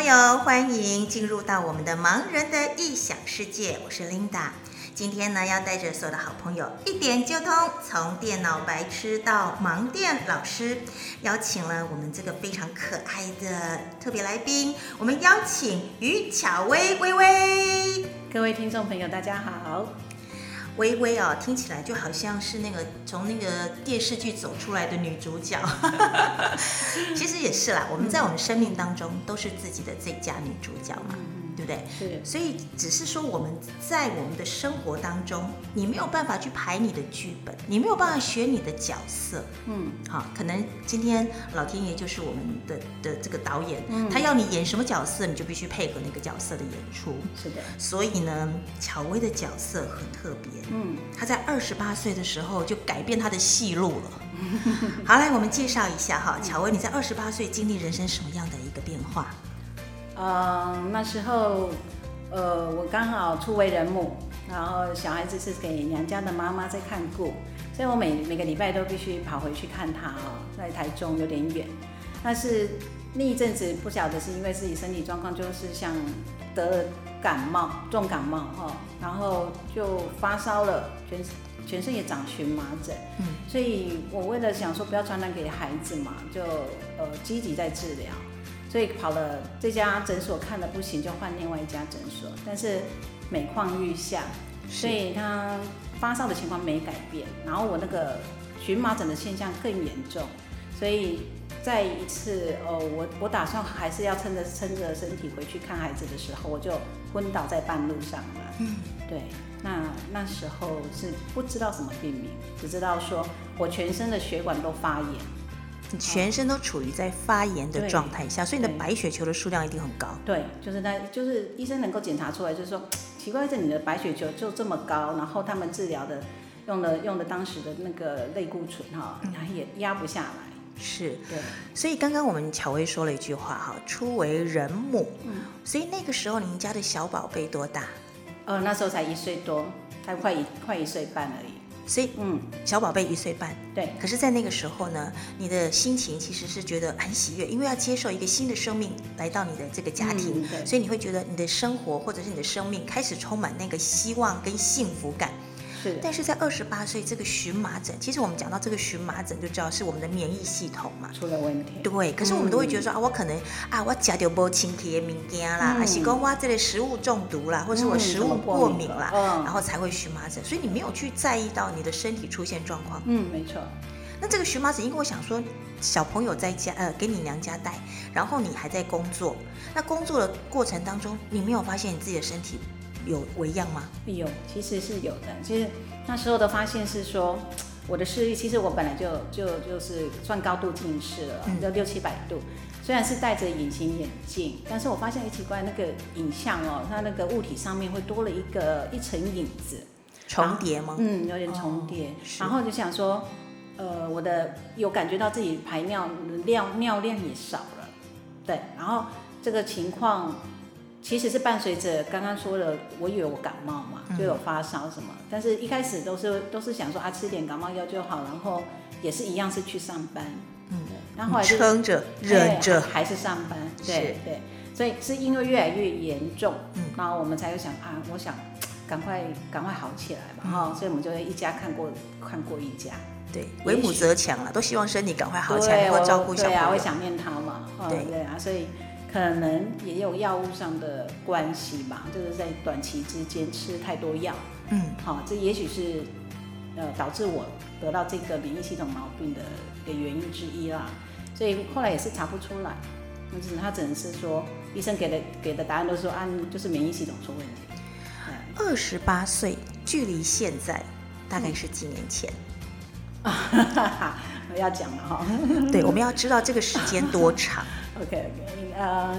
朋友，欢迎进入到我们的盲人的异想世界，我是 Linda。今天呢，要带着所有的好朋友一点就通，从电脑白痴到盲电老师，邀请了我们这个非常可爱的特别来宾，我们邀请于巧薇薇薇。各位听众朋友，大家好。微微啊，听起来就好像是那个从那个电视剧走出来的女主角。其实也是啦，我们在我们生命当中都是自己的最佳女主角嘛。对不对？是，所以只是说我们在我们的生活当中，你没有办法去排你的剧本，你没有办法选你的角色。嗯，好，可能今天老天爷就是我们的的这个导演，他要你演什么角色，你就必须配合那个角色的演出。是的，所以呢，乔薇的角色很特别。嗯，他在二十八岁的时候就改变他的戏路了。好，来我们介绍一下哈，乔薇，你在二十八岁经历人生什么样的一个变化？嗯，那时候，呃，我刚好初为人母，然后小孩子是给娘家的妈妈在看顾，所以我每每个礼拜都必须跑回去看他哦，在台中有点远。但是那一阵子不晓得是因为自己身体状况，就是像得了感冒，重感冒哈，然后就发烧了，全全身也长荨麻疹，嗯，所以我为了想说不要传染给孩子嘛，就呃积极在治疗。所以跑了这家诊所看了不行，就换另外一家诊所。但是每况愈下，所以他发烧的情况没改变。然后我那个荨麻疹的现象更严重，所以在一次哦，我我打算还是要撑着撑着身体回去看孩子的时候，我就昏倒在半路上了。嗯，对，那那时候是不知道什么病名，只知道说我全身的血管都发炎。你全身都处于在发炎的状态下，所以你的白血球的数量一定很高。对，就是那，就是医生能够检查出来，就是说奇怪，这你的白血球就这么高，然后他们治疗的用的用的当时的那个类固醇哈，然后也压不下来。是，对。所以刚刚我们巧薇说了一句话哈，初为人母。嗯。所以那个时候您家的小宝贝多大？呃，那时候才一岁多，才快一快一岁半而已。所以，嗯，小宝贝一岁半，对。可是，在那个时候呢，你的心情其实是觉得很喜悦，因为要接受一个新的生命来到你的这个家庭，所以你会觉得你的生活或者是你的生命开始充满那个希望跟幸福感。但是在二十八岁这个荨麻疹，其实我们讲到这个荨麻疹就知道是我们的免疫系统嘛出了问题。对，可是我们都会觉得说啊，我可能啊，我吃到不清洁的物件啦，还是讲我这类食物中毒啦，或是我食物过敏啦，然后才会荨麻疹。所以你没有去在意到你的身体出现状况。嗯，没错。那这个荨麻疹，因为我想说，小朋友在家呃给你娘家带，然后你还在工作，那工作的过程当中，你没有发现你自己的身体？有微恙吗？有，其实是有的。其实那时候的发现是说，我的视力其实我本来就就就是算高度近视了，就六七百度。虽然是戴着隐形眼镜，但是我发现很奇怪，那个影像哦，它那个物体上面会多了一个一层影子，重叠吗？嗯，有点重叠。然后就想说，呃，我的有感觉到自己排尿尿尿量也少了，对。然后这个情况。其实是伴随着刚刚说的，我以为我感冒嘛，就有发烧什么，但是一开始都是都是想说啊，吃点感冒药就好，然后也是一样是去上班，嗯，然后后来撑着忍着。还是上班，对对，所以是因为越来越严重，嗯，然后我们才会想啊，我想赶快赶快好起来吧，哈，所以我们就一家看过看过一家，对，为母则强了，都希望身体赶快好起来，能够照顾小朋友，会想念他嘛，对。对啊，所以。可能也有药物上的关系吧，就是在短期之间吃太多药，嗯，好，这也许是呃导致我得到这个免疫系统毛病的一个原因之一啦。所以后来也是查不出来，那只他只能是说医生给的给的答案都说按就是免疫系统出问题。二十八岁，距离现在大概是几年前？我要讲了哈，对，我们要知道这个时间多长。OK，呃，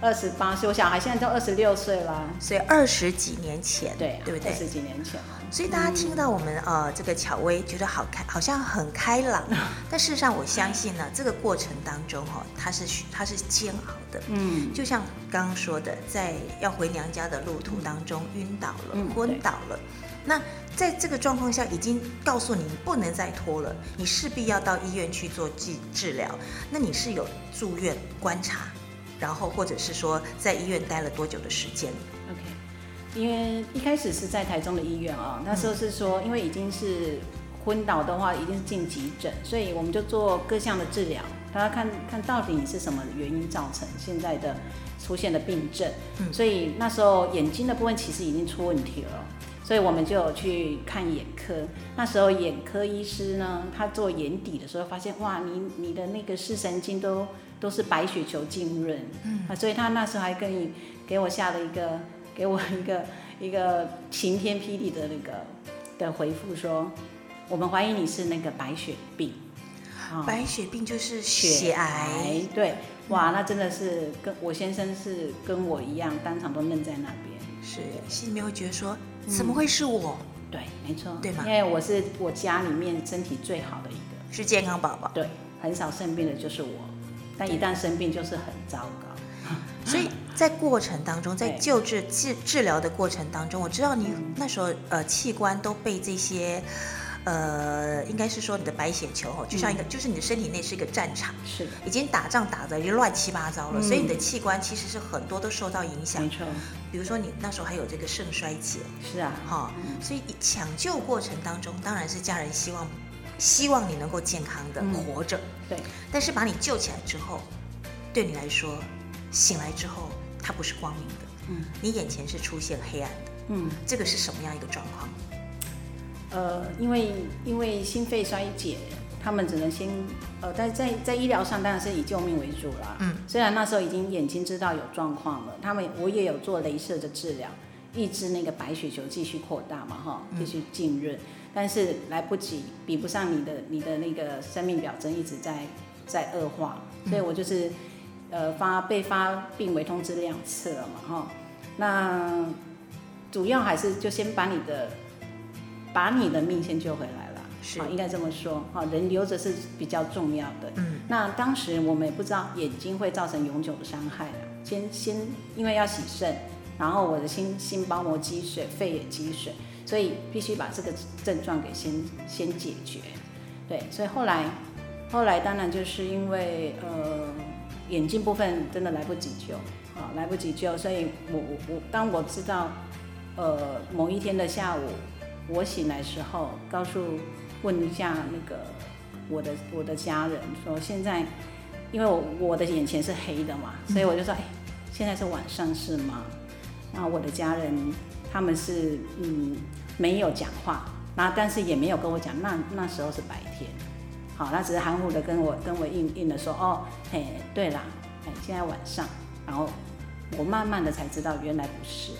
二十八岁，我小孩现在都二十六岁了，所以二十几年前，对，对不对？二十几年前，所以大家听到我们呃这个巧薇觉得好开，好像很开朗，但事实上我相信呢，这个过程当中哈，它是它是煎熬的，嗯，就像刚刚说的，在要回娘家的路途当中晕倒了，昏倒了。那在这个状况下，已经告诉你不能再拖了，你势必要到医院去做治治疗。那你是有住院观察，然后或者是说在医院待了多久的时间？OK，因为一开始是在台中的医院啊，那时候是说，因为已经是昏倒的话，一定是进急诊，所以我们就做各项的治疗，他要看看到底你是什么原因造成现在的出现的病症。嗯，所以那时候眼睛的部分其实已经出问题了，所以我们就有去看眼科。那时候眼科医师呢，他做眼底的时候发现，哇，你你的那个视神经都。都是白血球浸润，嗯。啊，所以他那时候还跟你给我下了一个，给我一个 一个晴天霹雳的那个的回复说，我们怀疑你是那个白血病，白血病就是血癌，对，哇，那真的是跟我先生是跟我一样，当场都愣在那边，是心里面会觉得说，怎么会是我？对，没错，对吗？因为我是我家里面身体最好的一个，是健康宝宝，对，很少生病的就是我。但一旦生病就是很糟糕，所以在过程当中，在救治治治疗的过程当中，我知道你那时候呃器官都被这些呃应该是说你的白血球哦，就像一个就是你的身体内是一个战场，是。已经打仗打的已经乱七八糟了，所以你的器官其实是很多都受到影响，没错。比如说你那时候还有这个肾衰竭，是啊，哈，所以抢救过程当中，当然是家人希望。希望你能够健康的活着，对。但是把你救起来之后，对你来说，醒来之后它不是光明的，嗯，你眼前是出现黑暗的，嗯，这个是什么样一个状况？呃，因为因为心肺衰竭，他们只能先呃，在在在医疗上当然是以救命为主啦，嗯。虽然那时候已经眼睛知道有状况了，他们我也有做镭射的治疗，抑制那个白血球继续扩大嘛，哈，继续浸润。但是来不及，比不上你的你的那个生命表征一直在在恶化，所以我就是呃发被发病危通知两次了嘛哈，那主要还是就先把你的把你的命先救回来了，是。应该这么说。哈，人留着是比较重要的。嗯，那当时我们也不知道眼睛会造成永久的伤害了，先先因为要洗肾，然后我的心心包膜积水，肺也积水。所以必须把这个症状给先先解决，对，所以后来后来当然就是因为呃眼睛部分真的来不及救，啊来不及救，所以我我我当我知道呃某一天的下午我醒来时候，告诉问一下那个我的我的家人说现在因为我我的眼前是黑的嘛，所以我就说哎现在是晚上是吗？那我的家人。他们是嗯没有讲话，那但是也没有跟我讲，那那时候是白天，好，那只是含糊的跟我跟我应应的说，哦，嘿，对啦，哎，现在晚上，然后我慢慢的才知道原来不是，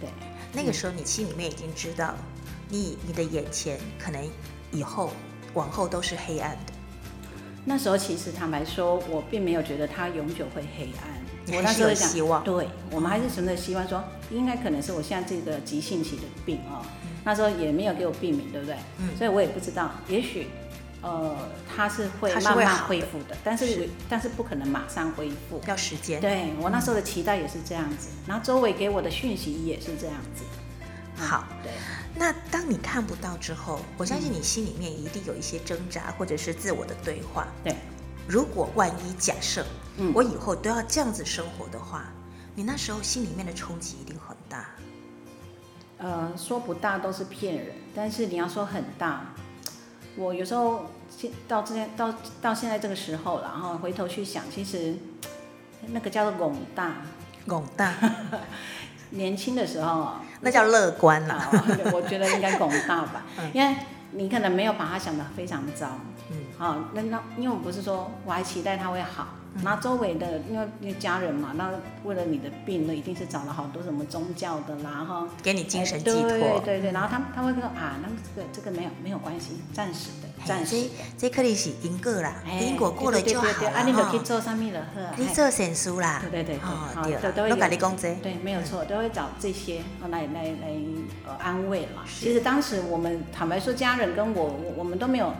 对，那个时候你心里面已经知道，你你的眼前可能以后往后都是黑暗的，那时候其实坦白说，我并没有觉得它永久会黑暗。我那时候想，对我们还是存在希望，说应该可能是我现在这个急性期的病哦。那时候也没有给我病名，对不对？嗯。所以我也不知道，也许呃，它是会慢慢恢复的，但是但是不可能马上恢复，要时间。对我那时候的期待也是这样子，然后周围给我的讯息也是这样子。好，对。那当你看不到之后，我相信你心里面一定有一些挣扎，或者是自我的对话。对。如果万一假设。我以后都要这样子生活的话，你那时候心里面的冲击一定很大。呃，说不大都是骗人，但是你要说很大，我有时候现到这到到现在这个时候了，然后回头去想，其实那个叫做拱大，拱大。年轻的时候，那叫乐观啦。我觉得应该广大吧，因为你可能没有把它想得非常糟。嗯，好，那那因为我不是说我还期待他会好。那周围的，因为因为家人嘛，那为了你的病呢，一定是找了好多什么宗教的啦，哈，给你精神寄托。对对对，然后他他会说啊，那这个这个没有没有关系，暂时的，暂时。这这可能是因果啦，因果过了就好了啊，你就去做上面的呵。你做神书啦。对对对，好，对，都跟你讲这。对，没有错，都会找这些来来来呃安慰嘛。其实当时我们坦白说，家人跟我我们都没有。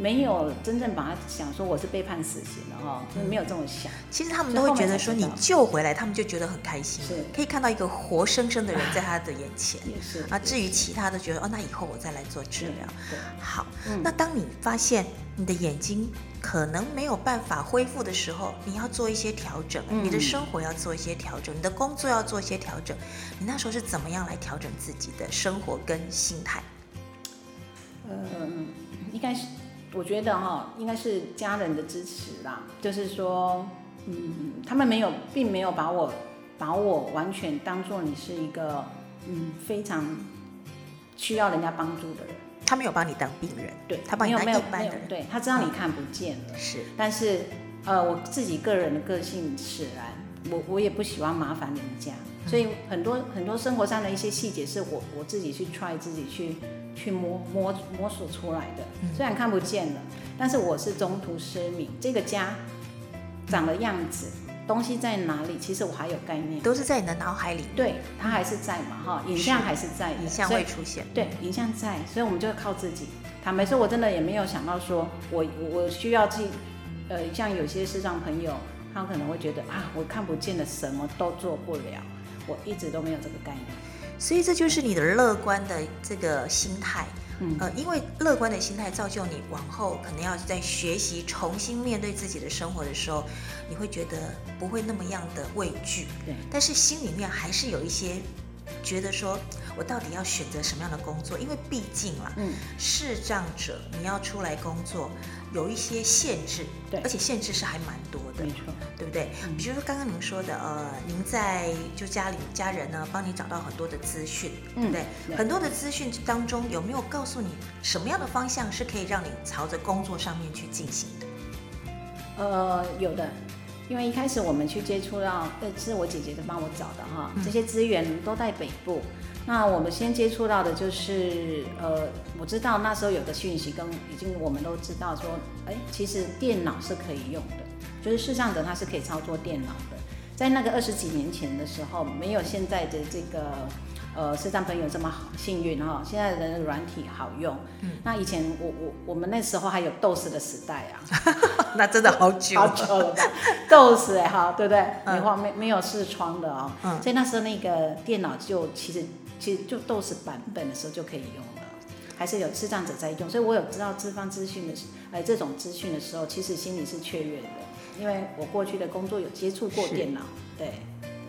没有真正把他想说我是被判死刑的哈，就是没有这么想。其实他们都会觉得说你救回来，他们就觉得很开心，是可以看到一个活生生的人在他的眼前。也是啊，至于其他的，觉得哦，那以后我再来做治疗。对，好，嗯那当你发现你的眼睛可能没有办法恢复的时候，你要做一些调整，嗯你的生活要做一些调整，你的工作要做一些调整。你那时候是怎么样来调整自己的生活跟心态？嗯，应该是，我觉得哈，应该是家人的支持啦。就是说，嗯，他们没有，并没有把我把我完全当做你是一个嗯非常需要人家帮助的人。他没有把你当病人，对，他把你当一般的人，对他知道你看不见了，是但是呃，我自己个人的个性使然，我我也不喜欢麻烦人家，所以很多很多生活上的一些细节是我我自己去 try 自己去去摸摸摸索出来的，虽然看不见了，但是我是中途失明，这个家长的样子，东西在哪里，其实我还有概念，都是在你的脑海里，对，它还是在嘛哈，影像还是在的，影像会出现。对，影像在，所以我们就要靠自己。坦白说，我真的也没有想到说我我我需要去，呃，像有些视障朋友，他可能会觉得啊，我看不见的，什么都做不了。我一直都没有这个概念。所以这就是你的乐观的这个心态，嗯。呃，因为乐观的心态造就你往后可能要在学习重新面对自己的生活的时候，你会觉得不会那么样的畏惧，对，但是心里面还是有一些觉得说，我到底要选择什么样的工作？因为毕竟啦，嗯，视障者你要出来工作，有一些限制，对而且限制是还蛮多的没，错，对不对？嗯比如说刚刚您说的，呃，您在就家里家人呢帮你找到很多的资讯，对不对？对很多的资讯当中有没有告诉你什么样的方向是可以让你朝着工作上面去进行的？呃，有的。因为一开始我们去接触到，呃，是我姐姐的帮我找的哈，这些资源都在北部。那我们先接触到的就是，呃，我知道那时候有个讯息跟已经我们都知道说，哎，其实电脑是可以用的，就是视障者他是可以操作电脑的。在那个二十几年前的时候，没有现在的这个呃视障朋友这么好幸运哈、现在的软体好用。嗯。那以前我我我们那时候还有 DOS 的时代啊，那真的好久。好久了吧，DOS 哎哈，对不对？嗯。没画没没有视窗的哦，嗯。所以那时候那个电脑就其实其实就都是版本的时候就可以用了，还是有视障者在用，所以我有知道资方资讯的时，哎这种资讯的时候，其实心里是雀跃的，因为我过去的工作有接触过电脑，对，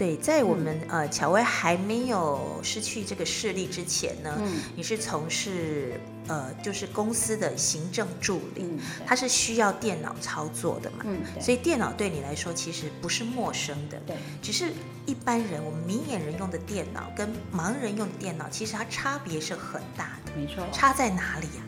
对，在我们、呃乔薇还没有失去这个视力之前呢，嗯。你是从事呃就是公司的行政助理，嗯，它是需要电脑操作的嘛，嗯所以电脑对你来说其实不是陌生的。对，只是一般人，我们明眼人用的电脑跟盲人用的电脑，其实它差别是很大的，没错。差在哪里呀、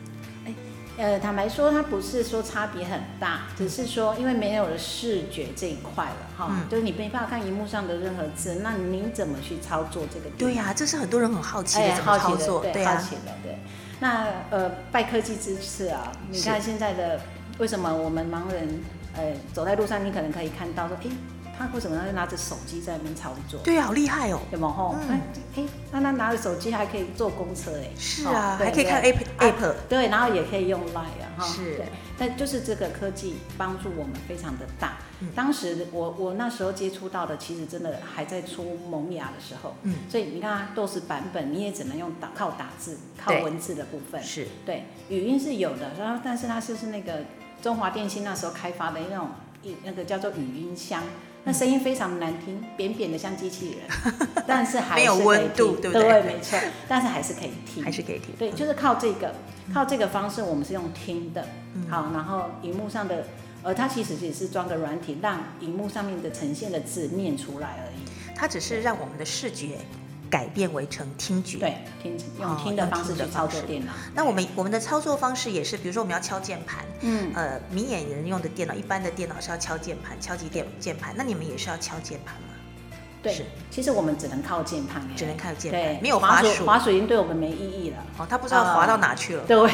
呃，坦白说，它不是说差别很大，只是说因为没有了视觉这一块了哈，嗯就是你没办法看荧幕上的任何字，那你怎么去操作这个？对呀、这是很多人很好奇的，操作？对，啊好，奇的，对。那呃，拜科技之赐啊，你看现在的为什么我们盲人呃走在路上，你可能可以看到说，哎，他为什么要拿着手机在那边操作？对啊，好厉害哦。有没有哎、哎，那他拿着手机还可以坐公车哎，是啊，还可以看 app 啊 app，、对，然后也可以用 Line 啊，哈，是，但就是这个科技帮助我们非常的大。嗯当时我我那时候接触到的，其实真的还在出萌芽的时候，嗯，所以你看它都是版本，你也只能用打靠打字、靠文字的部分。是对，语音是有的，然后但是它就是那个中华电信那时候开发的那种一那个叫做语音箱。那声音非常难听，扁扁的像机器人，但是还没有是可以温度听对不对没错，但是还是可以听，还是可以听。对，就是靠这个，靠这个方式，我们是用听的，嗯好，然后荧幕上的，呃，它其实也是装个软体，让荧幕上面的呈现的字念出来而已。它只是让我们的视觉改变为成听觉。。对，听用哦听的方式去操作电脑。那我们我们的操作方式也是，比如说我们要敲键盘，嗯，呃，明眼人用的电脑，一般的电脑是要敲键盘，敲击键键盘。那你们也是要敲键盘吗？对是，其实我们只能靠键盘，只能靠键对盘，，没有滑滑鼠。滑鼠已经对我们没意义了。哦，他不知道滑到哪去了。对，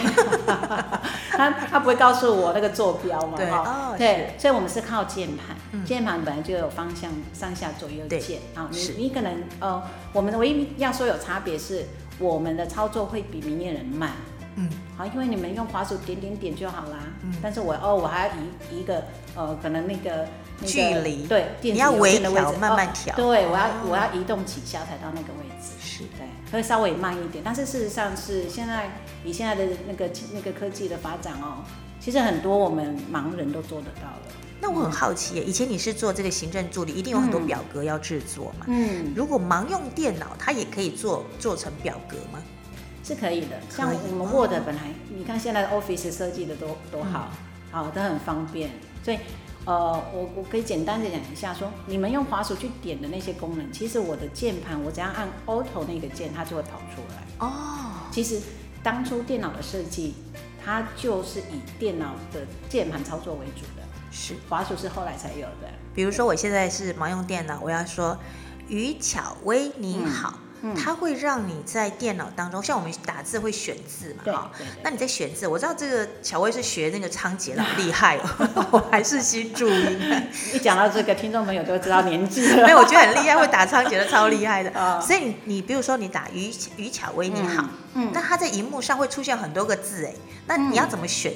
他他不会告诉我那个坐标嘛？对对，所以我们是靠键盘，嗯。键盘本来就有方向上下左右键啊，你你可能呃，我们唯一要说有差别是，我们的操作会比明眼人慢，嗯，好，因为你们用滑鼠点点点就好啦。嗯，但是我哦，我还要移一个呃，可能那个距离，对，你要微调，慢慢调。对，我要我要移动几下才到那个位置。是，对，会稍微慢一点。但是事实上是现在以现在的那个那个科技的发展哦，其实很多我们盲人都做得到了。那我很好奇，以前你是做这个行政助理，一定有很多表格要制作嘛？嗯，如果盲用电脑，它也可以做做成表格吗？是可以的。像我们 Word 本来，你看现在的 Office 设计的都都好，好都很方便。所以，呃，我我可以简单的讲一下，说你们用滑鼠去点的那些功能，其实我的键盘我只要按 Auto 那个键，它就会跑出来。哦，其实当初电脑的设计，它就是以电脑的键盘操作为主的。是，滑鼠是后来才有的。比如说，我现在是盲用电脑，我要说于巧薇你好，它会让你在电脑当中，像我们打字会选字嘛，哈。那你在选字，我知道这个巧薇是学那个仓颉老厉害哦，我还是新注音。一讲到这个，听众朋友都知道年纪了。没有，我觉得很厉害，会打仓颉的超厉害的。哦所以你你比如说你打于于巧薇你好，嗯，那它在荧幕上会出现很多个字哎，那你要怎么选？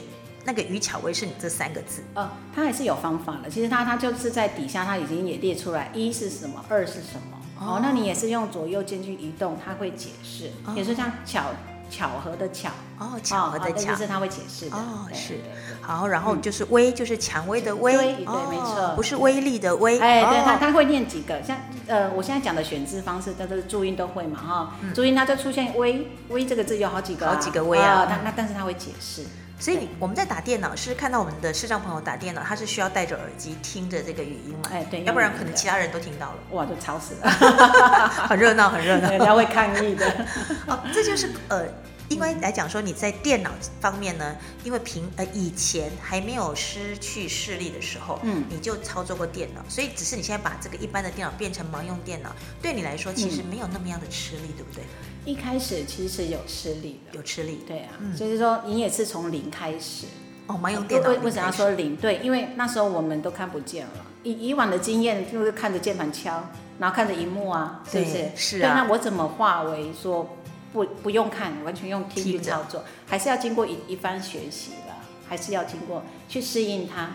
那个于巧薇是你这三个字哦，它还是有方法的。其实它它就是在底下，它已经也列出来，一是什么，二是什么。哦，那你也是用左右间去移动，它会解释，也是像巧巧合的巧。哦，巧合的巧，是它会解释的。哦，是。好，然后就是威，就是蔷薇的薇，对，没错，不是威力的威。哎，对，它它会念几个，像呃，我现在讲的选字方式，它都是注音都会嘛，哈，注音它就出现威威这个字有好几个，好几个威啊，它那但是它会解释。所以我们在打电脑是看到我们的视障朋友打电脑，他是需要戴着耳机听着这个语音嘛？哎，对，要不然可能其他人都听到了，哇，就吵死了，很热闹，很热闹，人家会抗议的。哦，这就是呃。因为来讲说你在电脑方面呢，因为平呃以前还没有失去视力的时候，嗯，你就操作过电脑，所以只是你现在把这个一般的电脑变成盲用电脑，对你来说其实没有那么样的吃力，对不对？一开始其实有吃力的，有吃力，对啊，所以说你也是从零开始哦，蛮有电脑为为什么要说零？对，因为那时候我们都看不见了，以以往的经验就是看着键盘敲，然后看着荧幕啊，是不是？是啊，那我怎么化为说？不不用看，完全用听去操作，还是要经过一一番学习的，还是要经过去适应它，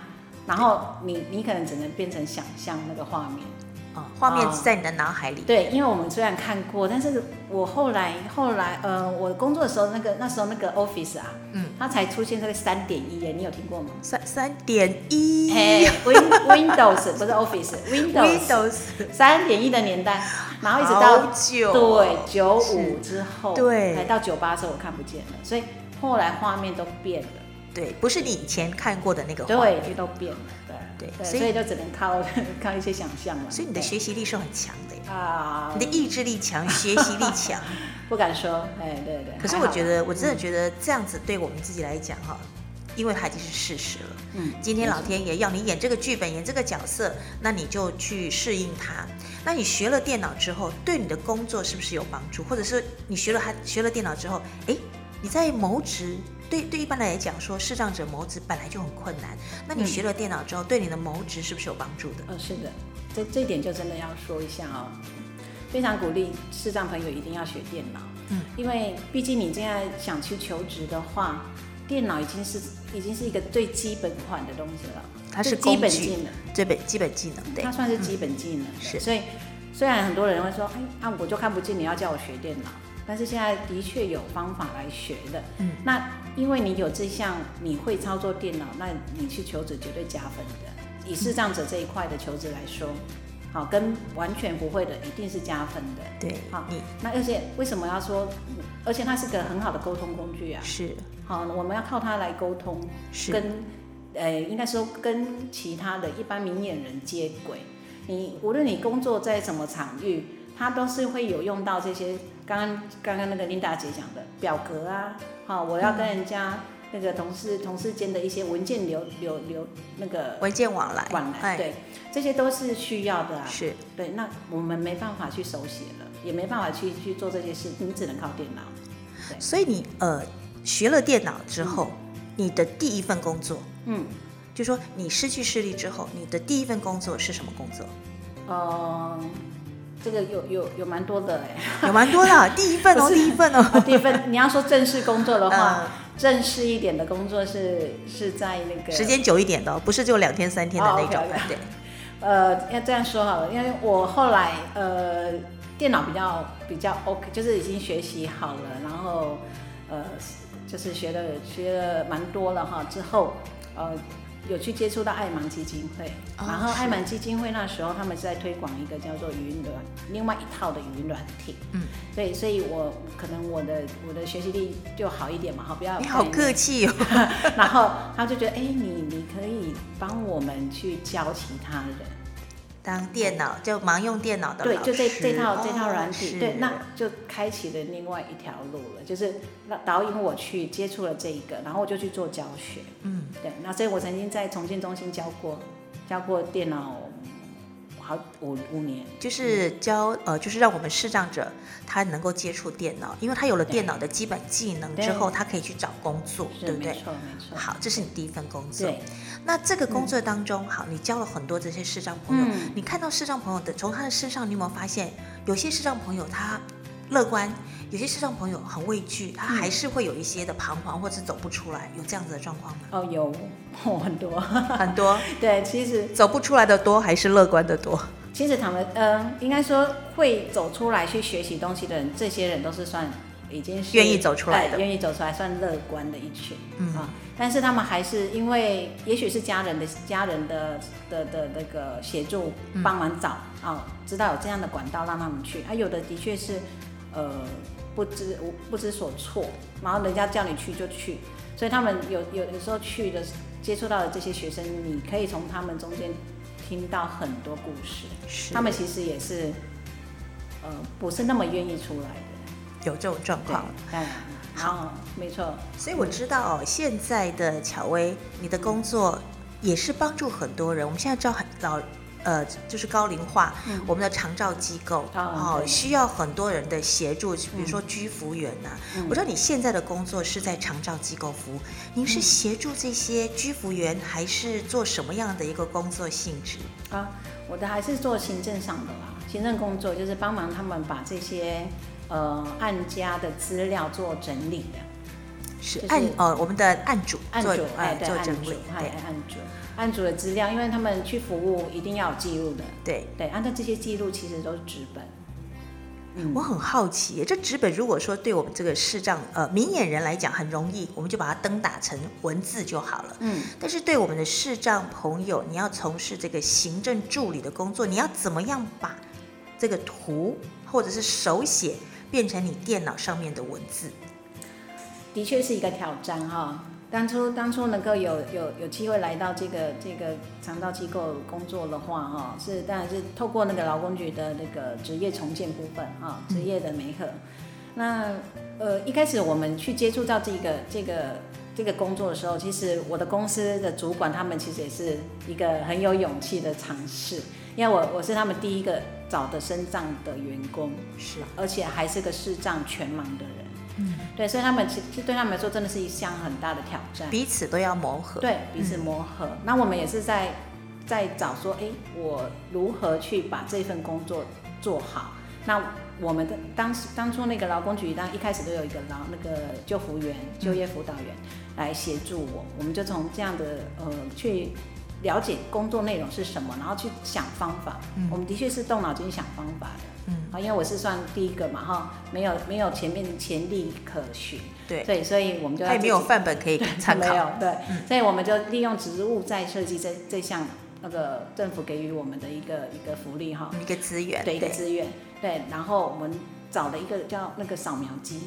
然后你你可能只能变成想象那个画面。画面在你的脑海里。对，因为我们虽然看过，但是我后来后来呃，我工作的时候，那个那时候那个 Office 啊，嗯，它才出现这个三点一耶，你有听过吗？三三点一，哎，Win Windows 不是 Office，Windows 三点一的年代，然后一直到九对九五之后，对，来到九八的时候我看不见了，所以后来画面都变了。对，不是你以前看过的那个画面，对，都变了。对，所以就只能靠 靠一些想象了。所以你的学习力是很强的啊，你的意志力强，学习力强，不敢说，哎，对对。可是我觉得，我真的觉得这样子对我们自己来讲哈，因为它已经是事实了。嗯，今天老天爷要你演这个剧本，演这个角色，那你就去适应它。那你学了电脑之后，对你的工作是不是有帮助？或者是你学了它学了电脑之后，哎？你在谋职，对对一般来讲说，视障者谋职本来就很困难。那你学了电脑之后，对你的谋职是不是有帮助的？嗯，是的，这这一点就真的要说一下哦，非常鼓励视障朋友一定要学电脑。嗯，因为毕竟你现在想去求职的话，电脑已经是已经是一个最基本款的东西了。它是基本技能，最本基本技能，对，它算是基本技能。是，所以虽然很多人会说，哎，啊，我就看不见，你要叫我学电脑。但是现在的确有方法来学的，嗯，那因为你有这项你会操作电脑，那你去求职绝对加分的。以视障者这一块的求职来说，好，跟完全不会的一定是加分的。对，好，那而且为什么要说？而且它是个很好的沟通工具啊。是，好，我们要靠它来沟通，跟，呃，应该说跟其他的一般明眼人接轨。你无论你工作在什么场域，它都是会有用到这些。刚刚刚刚那个琳达姐讲的表格啊，好，我要跟人家那个同事同事间的一些文件流流流那个文件往来往来，对，这些都是需要的啊。是，对，那我们没办法去手写了，也没办法去去做这些事，你只能靠电脑。所以你呃学了电脑之后，你的第一份工作，嗯，就说你失去视力之后，你的第一份工作是什么工作？嗯。这个有有有蛮多的哎，有蛮多的，第一份哦，第一份哦，第一份。你要说正式工作的话，正式一点的工作是是在那个时间久一点的，不是就两天三天的那种，对。呃，要这样说好了，因为我后来呃电脑比较比较 OK，就是已经学习好了，然后呃就是学的学了蛮多了哈，之后呃。有去接触到爱芒基金会，然后爱芒基金会那时候他们是在推广一个叫做语音软，另外一套的语音软体。嗯，对，所以我可能我的我的学习力就好一点嘛，哈，不要。你好客气哦。然后他就觉得，哎，你你可以帮我们去教其他人。当电脑就盲用电脑的对，就这这套这套软体，对，那就开启了另外一条路了，就是那导引我去接触了这一个，然后我就去做教学，嗯，对，那所以我曾经在重庆中心教过教过电脑。好五五年，就是教呃，就是让我们视障者他能够接触电脑，因为他有了电脑的基本技能之后，他可以去找工作，对不对？没错没错。好，这是你第一份工作。那这个工作当中，好，你教了很多这些视障朋友，你看到视障朋友的从他的身上，你有没有发现有些视障朋友他乐观？有些视障朋友很畏惧，他还是会有一些的彷徨，或者是走不出来，有这样子的状况吗？哦，有，很 多很多。对，其实走不出来的多，还是乐观的多？其实他们，嗯，应该说会走出来去学习东西的人，这些人都是算已经是愿意走出来的，愿意走出来算乐观的一群，嗯啊。但是他们还是因为，也许是家人的家人的的的那个协助帮忙找啊，知道有这样的管道让他们去，啊，有的的确是，呃。不知不知所措，然后人家叫你去就去，所以他们有有有时候去的接触到的这些学生，你可以从他们中间听到很多故事。是，他们其实也是，呃，不是那么愿意出来的。有这种状况。嗯，好，没错。所以我知道哦现在的巧薇，你的工作也是帮助很多人。我们现在知道很老。呃，就是高龄化，我们的长照机构哦，需要很多人的协助，比如说居服员呐。我知道你现在的工作是在长照机构服务，您是协助这些居服员，还是做什么样的一个工作性质？啊，我的还是做行政上的啦，行政工作就是帮忙他们把这些呃案家的资料做整理的。是案呃，我们的案主案主哎，做整理，对案主。案主的资料，因为他们去服务一定要有记录的。对对，按照这些记录其实都是纸本。嗯，我很好奇，这纸本如果说对我们这个视障呃明眼人来讲很容易，我们就把它灯打成文字就好了。嗯，但是对我们的视障朋友，你要从事这个行政助理的工作，你要怎么样把这个图或者是手写变成你电脑上面的文字？的确是一个挑战哈。当初当初能够有有有机会来到这个这个肠道机构工作的话，哈，是当然是透过那个劳工局的那个职业重建部分，哈，职业的媒合。那呃一开始我们去接触到这个这个这个工作的时候，其实我的公司的主管他们其实也是一个很有勇气的尝试，因为我我是他们第一个找的身障的员工，是，而且还是个视障全盲的人。嗯，对，所以他们其实对他们来说真的是一项很大的挑战，彼此都要磨合。对，彼此磨合。那我们也是在在找说，哎，我如何去把这份工作做好？那我们的当时当初那个劳工局当一开始都有一个劳那个救服员、就业辅导员来协助我，我们就从这样的呃去了解工作内容是什么，然后去想方法。嗯，我们的确是动脑筋想方法的。嗯，啊，因为我是算第一个嘛，哈，没有没有前面前例可循，对，对，所以我们就也没有范本可以参考，没有，对，所以我们就利用植物在设计这这项那个政府给予我们的一个一个福利哈，一个资源，对，一个资源，对，然后我们找了一个叫那个扫描机，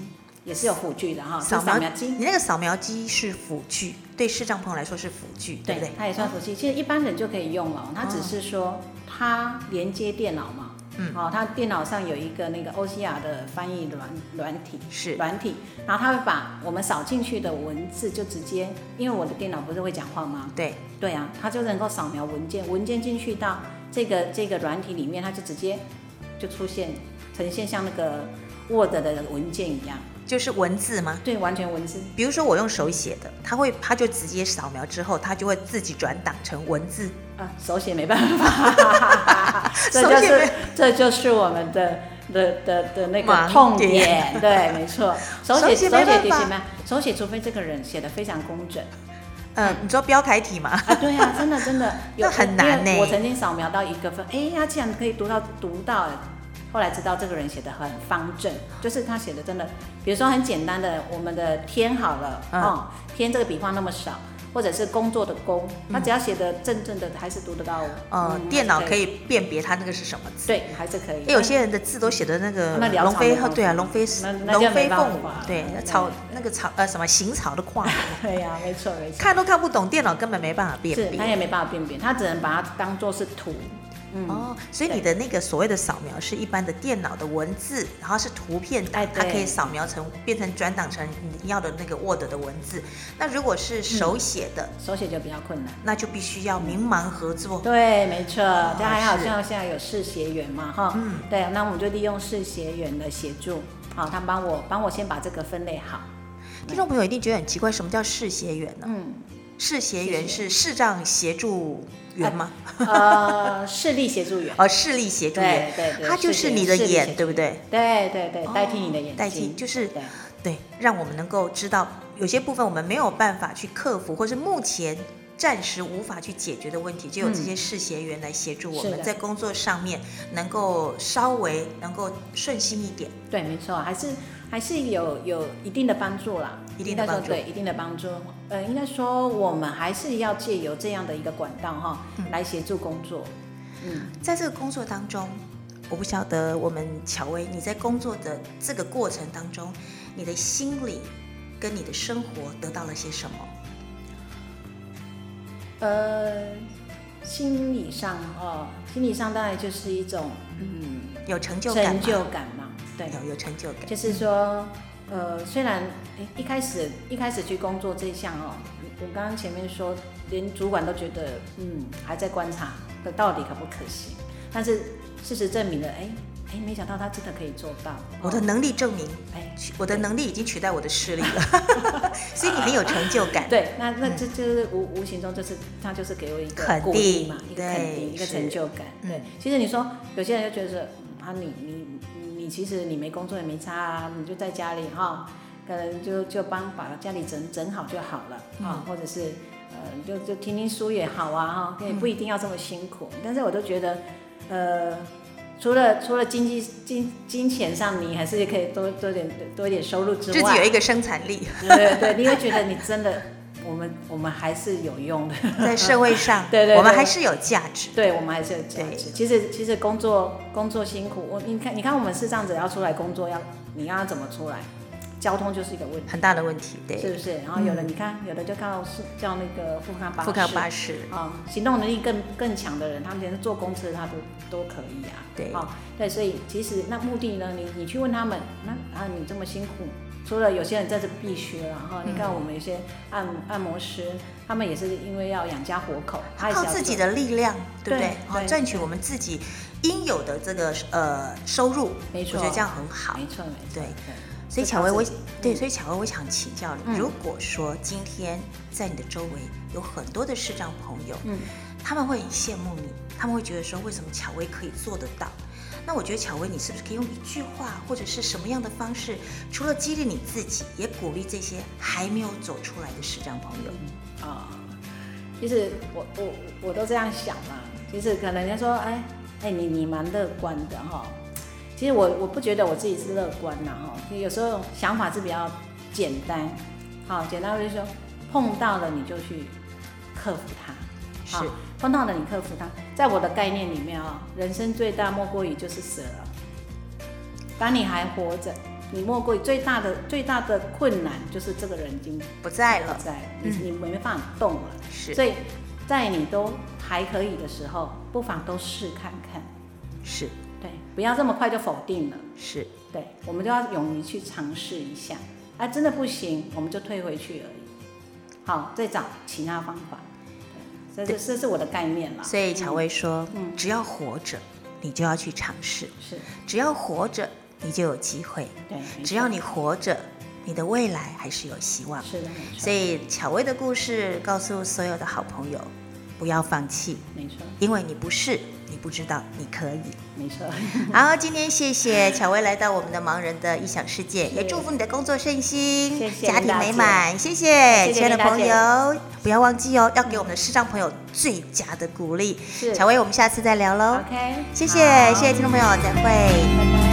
也是有辅具的哈，扫描机，你那个扫描机是辅具，对视障朋友来说是辅具，对不对？它也算辅具，其实一般人就可以用了，它只是说它连接电脑嘛。嗯，哦，它电脑上有一个那个 OCR 的翻译软软体，是软体，然后它会把我们扫进去的文字就直接，因为我的电脑不是会讲话吗？对，对啊，它就能够扫描文件，文件进去到这个这个软体里面，它就直接就出现呈现像那个 Word 的文件一样，就是文字吗？对，完全文字。比如说我用手写的，他会他就直接扫描之后，他就会自己转档成文字。啊，手写没办法，这就是这就是我们的的的的那个痛点，对，没错，手写手写的写吗？手写除非这个人写的非常工整，嗯，你说标楷体吗？啊，对呀，真的真的，有很难呢。我曾经扫描到一个分，哎，他竟然可以读到读到，后来知道这个人写的很方正，就是他写的真的，比如说很简单的，我们的天好了，哦，天这个笔画那么少。或者是工作的工，他只要写的正正的，还是读得到。呃，电脑可以辨别他那个是什么字。对，还是可以。有些人的字都写的那个龙飞对啊，龙飞龙飞凤舞，对，草那个草呃什么行草的跨。对呀，没错没错。看都看不懂，电脑根本没办法辨别。他也没办法辨别，他只能把它当做是图。哦，所以你的那个所谓的扫描是一般的电脑的文字，然后是图片档，它可以扫描成变成转档成你要的那个 Word 的文字。那如果是手写的，手写就比较困难，那就必须要明盲合作。对，没错，但还好像现在有视协员嘛，哈，嗯，对，那我们就利用视协员的协助，好，他帮我帮我先把这个分类好。听众朋友一定觉得很奇怪，什么叫视协员呢？嗯，视协员是视障协助。员吗？呃，视力协助员。哦，视力协助员，对对，他就是你的眼，对不对？对对对，代替你的眼，代替就是对，让我们能够知道有些部分我们没有办法去克服，或是目前暂时无法去解决的问题，就有这些视协员来协助我们在工作上面能够稍微能够顺心一点。对，没错，还是。还是有有一定的帮助啦，一定的帮助，对，一定的帮助。呃，应该说我们还是要借由这样的一个管道哈，来协助工作。嗯，在这个工作当中，我不晓得我们乔薇你在工作的这个过程当中，你的心理跟你的生活得到了些什么？呃，心理上哦，心理上当然就是一种嗯，有成就感，成就感嘛。对，有有成就感。就是说，呃，虽然一开始一开始去工作这项哦，我刚刚前面说，连主管都觉得，嗯，还在观察的到底可不可行。但是事实证明了，哎哎，没想到他真的可以做到。我的能力证明，哎，我的能力已经取代我的视力了。所以你很有成就感。对，那那这就是无无形中就是他就是给我一个肯定嘛，一个肯定，一个成就感。对，其实你说有些人就觉得，啊，你你。你其实你没工作也没差啊，你就在家里哈，可能就就帮把家里整整好就好了啊，或者是呃就就听听书也好啊哈，也不一定要这么辛苦。但是我都觉得，呃，除了除了经济金金钱上，你还是可以多多点多一点收入之外，自己有一个生产力，对对，你会觉得你真的。我们我们还是有用的，在社会上，对对，我们还是有价值。对，我们还是有价值。其实其实工作工作辛苦，我你看你看我们是这样子要出来工作，要你要怎么出来？交通就是一个问题，很大的问题，对，是不是？然后有的你看，有的就靠是叫那个富康巴士，富康巴士啊，行动能力更更强的人，他们连坐公车他都都可以啊。对，啊，对，所以其实那目的呢，你你去问他们，那啊你这么辛苦。除了有些人在这必须然后，你看我们有些按按摩师，他们也是因为要养家活口，靠自己的力量，对不对？好，赚取我们自己应有的这个呃收入，没错，我觉得这样很好，没错，没错。对，所以巧薇，我对，所以巧薇，我想请教你，如果说今天在你的周围有很多的视障朋友，嗯，他们会很羡慕你，他们会觉得说，为什么巧薇可以做得到？那我觉得巧薇，你是不是可以用一句话或者是什么样的方式，除了激励你自己，也鼓励这些还没有走出来的视障朋友？啊，其实我我我都这样想嘛。其实可能人家说，哎哎，你你蛮乐观的哈。其实我我不觉得我自己是乐观呐哈。有时候想法是比较简单，好简单就是说碰到了你就去克服它。是碰到了你克服它，在我的概念里面啊，人生最大莫过于就是死了。当你还活着，你莫过于最大的最大的困难就是这个人已经不在了，在你你没办法动了。是，所以在你都还可以的时候，不妨都试看看。是，对，不要这么快就否定了。是，对，我们就要勇于去尝试一下。啊，真的不行，我们就退回去而已。好，再找其他方法。这是这是我的概念嘛。所以乔薇说，嗯，只要活着，你就要去尝试。是，只要活着，你就有机会。对，只要你活着，你的未来还是有希望。是的，所以巧薇的故事告诉所有的好朋友，不要放弃，没错，因为你不是，你不知道你可以。没错。好，今天谢谢巧薇来到我们的盲人的异想世界，也祝福你的工作顺心，谢谢家庭美满。谢谢，亲爱的朋友，不要忘记哦，要给我们的视障朋友最佳的鼓励。是巧薇，我们下次再聊喽。OK，谢谢，谢谢听众朋友，再会。拜拜。